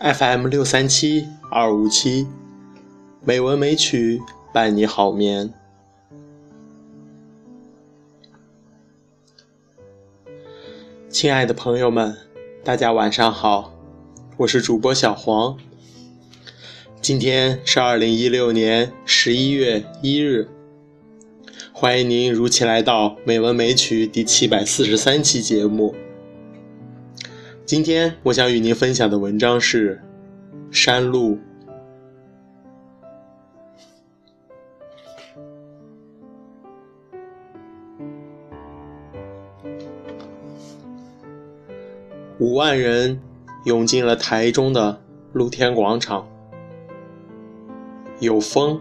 FM 六三七二五七，美文美曲伴你好眠。亲爱的朋友们，大家晚上好，我是主播小黄。今天是二零一六年十一月一日，欢迎您如期来到《美文美曲》第七百四十三期节目。今天我想与您分享的文章是《山路》。五万人涌进了台中的露天广场，有风，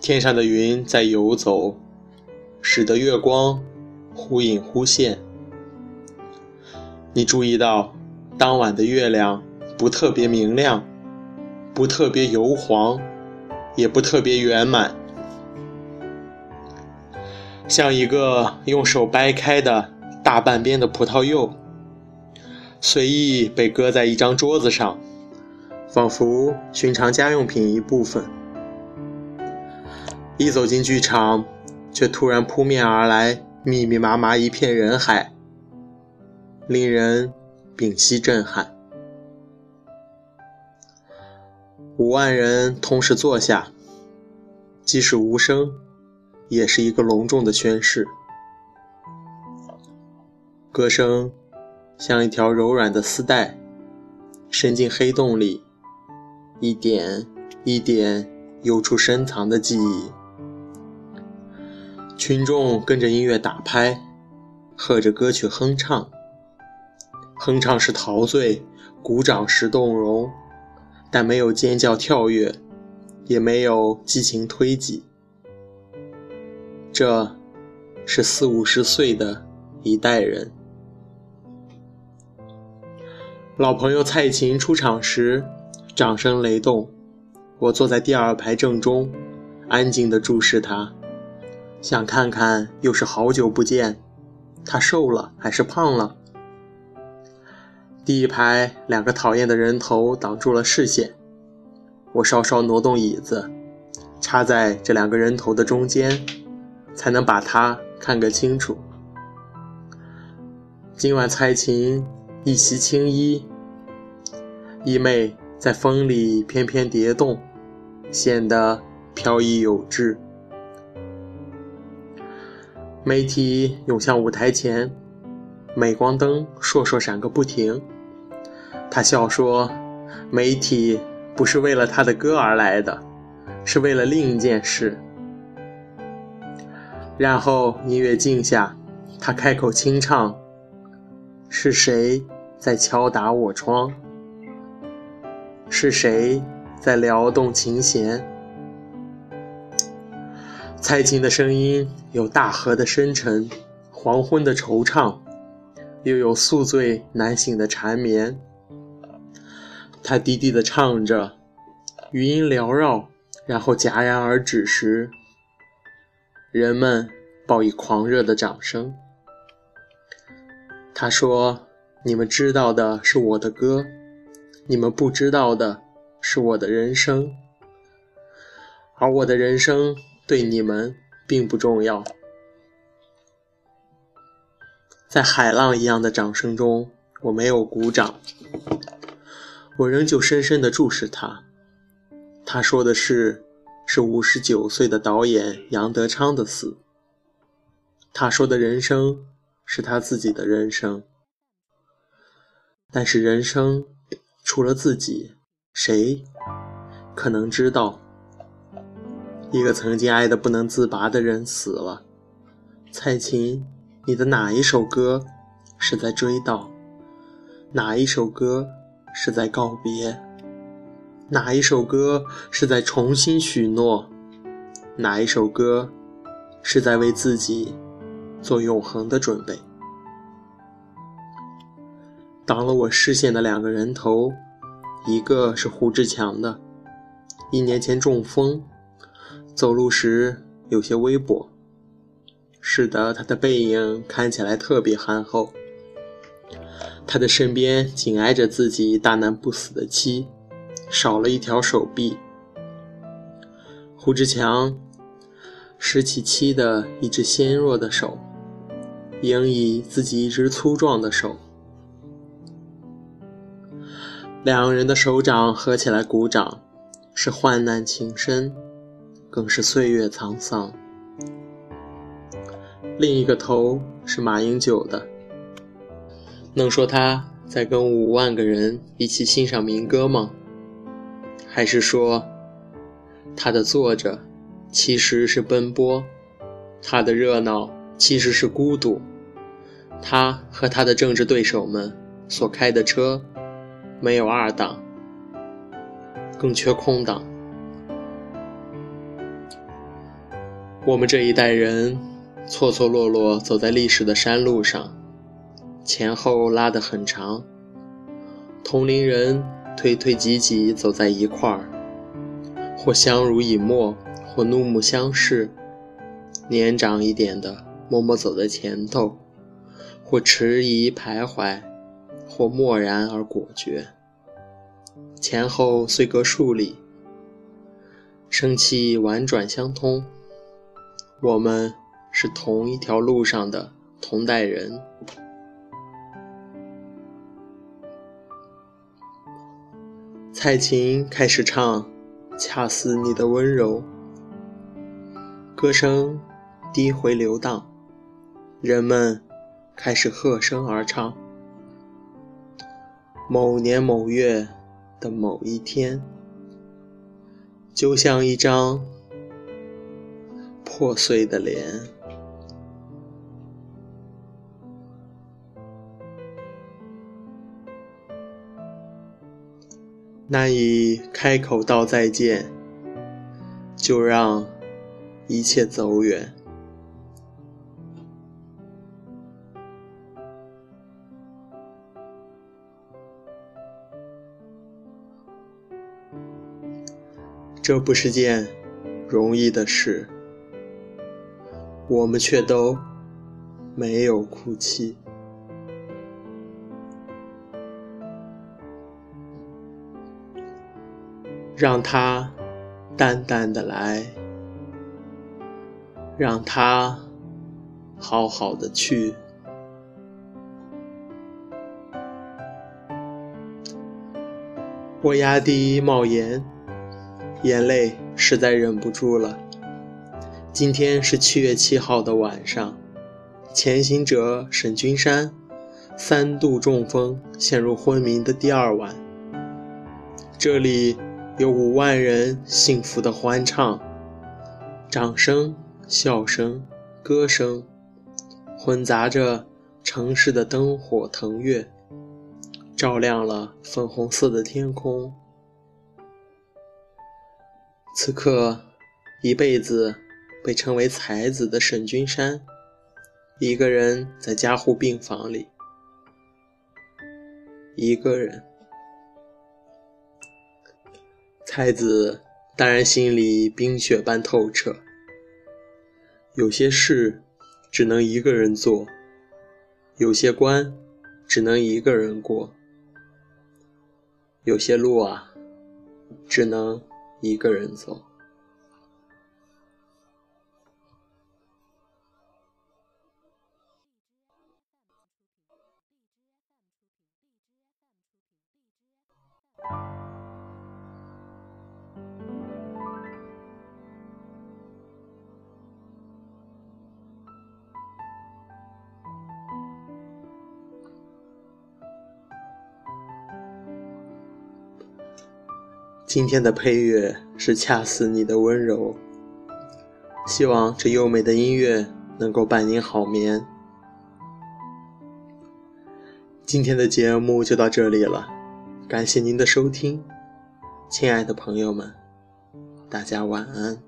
天上的云在游走，使得月光忽隐忽现。你注意到，当晚的月亮不特别明亮，不特别油黄，也不特别圆满，像一个用手掰开的大半边的葡萄柚，随意被搁在一张桌子上，仿佛寻常家用品一部分。一走进剧场，却突然扑面而来，密密麻麻一片人海。令人屏息震撼。五万人同时坐下，即使无声，也是一个隆重的宣誓。歌声像一条柔软的丝带，伸进黑洞里，一点一点游出深藏的记忆。群众跟着音乐打拍，和着歌曲哼唱。哼唱时陶醉，鼓掌时动容，但没有尖叫跳跃，也没有激情推挤。这，是四五十岁的一代人。老朋友蔡琴出场时，掌声雷动。我坐在第二排正中，安静地注视她，想看看又是好久不见，她瘦了还是胖了。第一排两个讨厌的人头挡住了视线，我稍稍挪动椅子，插在这两个人头的中间，才能把它看个清楚。今晚蔡琴一袭青衣，衣袂在风里翩翩蝶动，显得飘逸有致。媒体涌向舞台前，镁光灯烁烁闪个不停。他笑说：“媒体不是为了他的歌而来的，是为了另一件事。”然后音乐静下，他开口轻唱：“是谁在敲打我窗？是谁在撩动琴弦？”蔡琴的声音有大河的深沉，黄昏的惆怅，又有宿醉难醒的缠绵。他低低的唱着，余音缭绕，然后戛然而止时，人们报以狂热的掌声。他说：“你们知道的是我的歌，你们不知道的是我的人生，而我的人生对你们并不重要。”在海浪一样的掌声中，我没有鼓掌。我仍旧深深地注视他。他说的是，是五十九岁的导演杨德昌的死。他说的人生是他自己的人生。但是人生，除了自己，谁可能知道？一个曾经爱得不能自拔的人死了。蔡琴，你的哪一首歌是在追悼？哪一首歌？是在告别。哪一首歌是在重新许诺？哪一首歌是在为自己做永恒的准备？挡了我视线的两个人头，一个是胡志强的，一年前中风，走路时有些微跛，使得他的背影看起来特别憨厚。他的身边紧挨着自己大难不死的妻，少了一条手臂。胡志强拾起妻的一只纤弱的手，迎以自己一只粗壮的手。两人的手掌合起来鼓掌，是患难情深，更是岁月沧桑。另一个头是马英九的，能说他在跟五万个人一起欣赏民歌吗？还是说，他的坐着其实是奔波，他的热闹其实是孤独，他和他的政治对手们所开的车。没有二档，更缺空档。我们这一代人错错落落走在历史的山路上，前后拉得很长。同龄人推推挤挤走在一块儿，或相濡以沫，或怒目相视。年长一点的默默走在前头，或迟疑徘徊。或漠然而果决，前后虽隔数里，生气婉转相通。我们是同一条路上的同代人。蔡琴开始唱《恰似你的温柔》，歌声低回流荡，人们开始和声而唱。某年某月的某一天，就像一张破碎的脸，难以开口道再见，就让一切走远。这不是件容易的事，我们却都没有哭泣。让它淡淡的来，让它好好的去。我压低帽檐。眼泪实在忍不住了。今天是七月七号的晚上，前行者沈君山三度中风陷入昏迷的第二晚。这里有五万人幸福的欢唱，掌声、笑声、歌声，混杂着城市的灯火腾跃，照亮了粉红色的天空。此刻，一辈子被称为才子的沈君山，一个人在加护病房里，一个人。才子当然心里冰雪般透彻。有些事只能一个人做，有些关只能一个人过，有些路啊，只能。一个人走。今天的配乐是恰似你的温柔，希望这优美的音乐能够伴您好眠。今天的节目就到这里了，感谢您的收听，亲爱的朋友们，大家晚安。